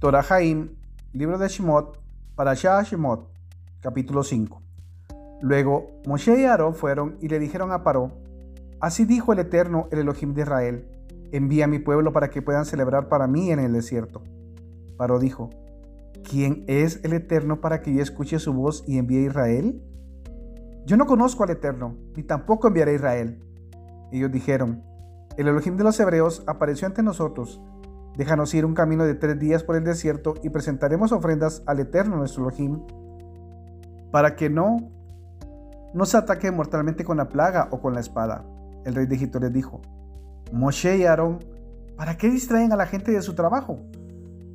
Torah Jaim, libro de Shemot, para Shemot, capítulo 5. Luego Moshe y Aarón fueron y le dijeron a Paró, Así dijo el Eterno, el Elohim de Israel, envía a mi pueblo para que puedan celebrar para mí en el desierto. Paró dijo, ¿quién es el Eterno para que yo escuche su voz y envíe a Israel? Yo no conozco al Eterno, ni tampoco enviaré a Israel. Ellos dijeron, el Elohim de los Hebreos apareció ante nosotros Déjanos ir un camino de tres días por el desierto y presentaremos ofrendas al Eterno nuestro Elohim para que no nos ataque mortalmente con la plaga o con la espada. El rey de Egipto les dijo, Moshe y Aarón, ¿para qué distraen a la gente de su trabajo?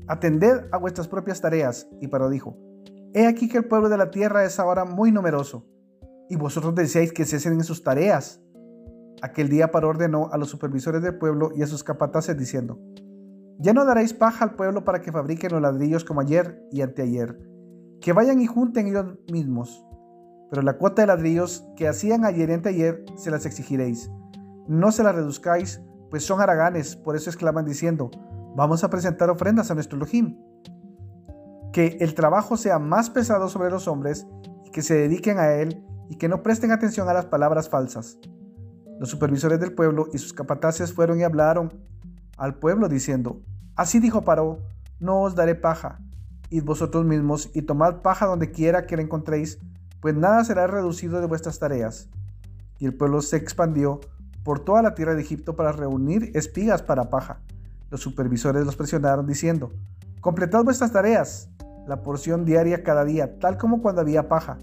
Atended a vuestras propias tareas. Y Paró dijo, He aquí que el pueblo de la tierra es ahora muy numeroso, y vosotros deseáis que cesen en sus tareas. Aquel día Paró ordenó a los supervisores del pueblo y a sus capataces diciendo, ya no daréis paja al pueblo para que fabriquen los ladrillos como ayer y anteayer, que vayan y junten ellos mismos. Pero la cuota de ladrillos que hacían ayer y anteayer se las exigiréis. No se las reduzcáis, pues son haraganes, por eso exclaman diciendo, vamos a presentar ofrendas a nuestro Elohim. Que el trabajo sea más pesado sobre los hombres y que se dediquen a él y que no presten atención a las palabras falsas. Los supervisores del pueblo y sus capataces fueron y hablaron al pueblo diciendo, Así dijo Paró, no os daré paja, id vosotros mismos y tomad paja donde quiera que la encontréis, pues nada será reducido de vuestras tareas. Y el pueblo se expandió por toda la tierra de Egipto para reunir espigas para paja. Los supervisores los presionaron diciendo, completad vuestras tareas, la porción diaria cada día, tal como cuando había paja.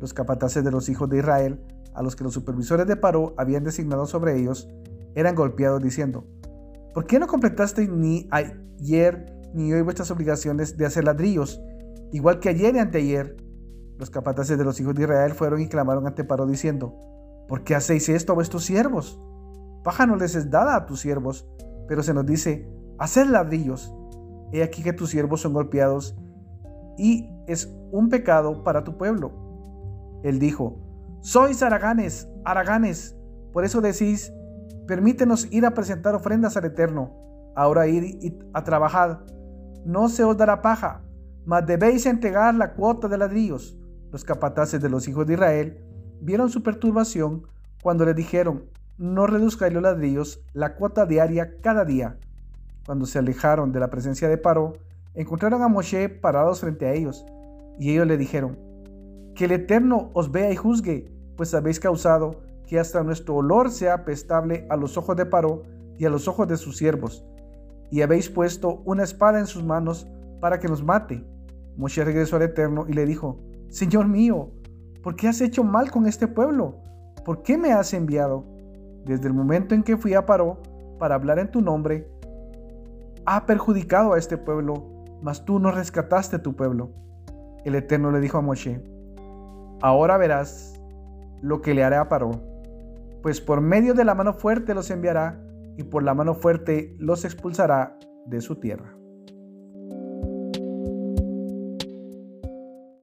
Los capataces de los hijos de Israel, a los que los supervisores de Paró habían designado sobre ellos, eran golpeados diciendo, ¿Por qué no completasteis ni ayer ni hoy vuestras obligaciones de hacer ladrillos, igual que ayer y anteayer? Los capataces de los hijos de Israel fueron y clamaron ante Paro diciendo, ¿por qué hacéis esto a vuestros siervos? Paja no les es dada a tus siervos, pero se nos dice, haced ladrillos. He aquí que tus siervos son golpeados y es un pecado para tu pueblo. Él dijo, sois araganes, araganes, por eso decís, Permítenos ir a presentar ofrendas al Eterno. Ahora ir a trabajar. No se os dará paja, mas debéis entregar la cuota de ladrillos. Los capataces de los hijos de Israel vieron su perturbación cuando le dijeron, no reduzcáis los ladrillos, la cuota diaria cada día. Cuando se alejaron de la presencia de Paró, encontraron a Moshe parados frente a ellos, y ellos le dijeron, que el Eterno os vea y juzgue, pues habéis causado que hasta nuestro olor sea apestable a los ojos de Paró y a los ojos de sus siervos. Y habéis puesto una espada en sus manos para que nos mate. Moshe regresó al Eterno y le dijo, Señor mío, ¿por qué has hecho mal con este pueblo? ¿Por qué me has enviado? Desde el momento en que fui a Paró para hablar en tu nombre, ha perjudicado a este pueblo, mas tú no rescataste tu pueblo. El Eterno le dijo a Moshe, ahora verás lo que le haré a Paró pues por medio de la mano fuerte los enviará y por la mano fuerte los expulsará de su tierra.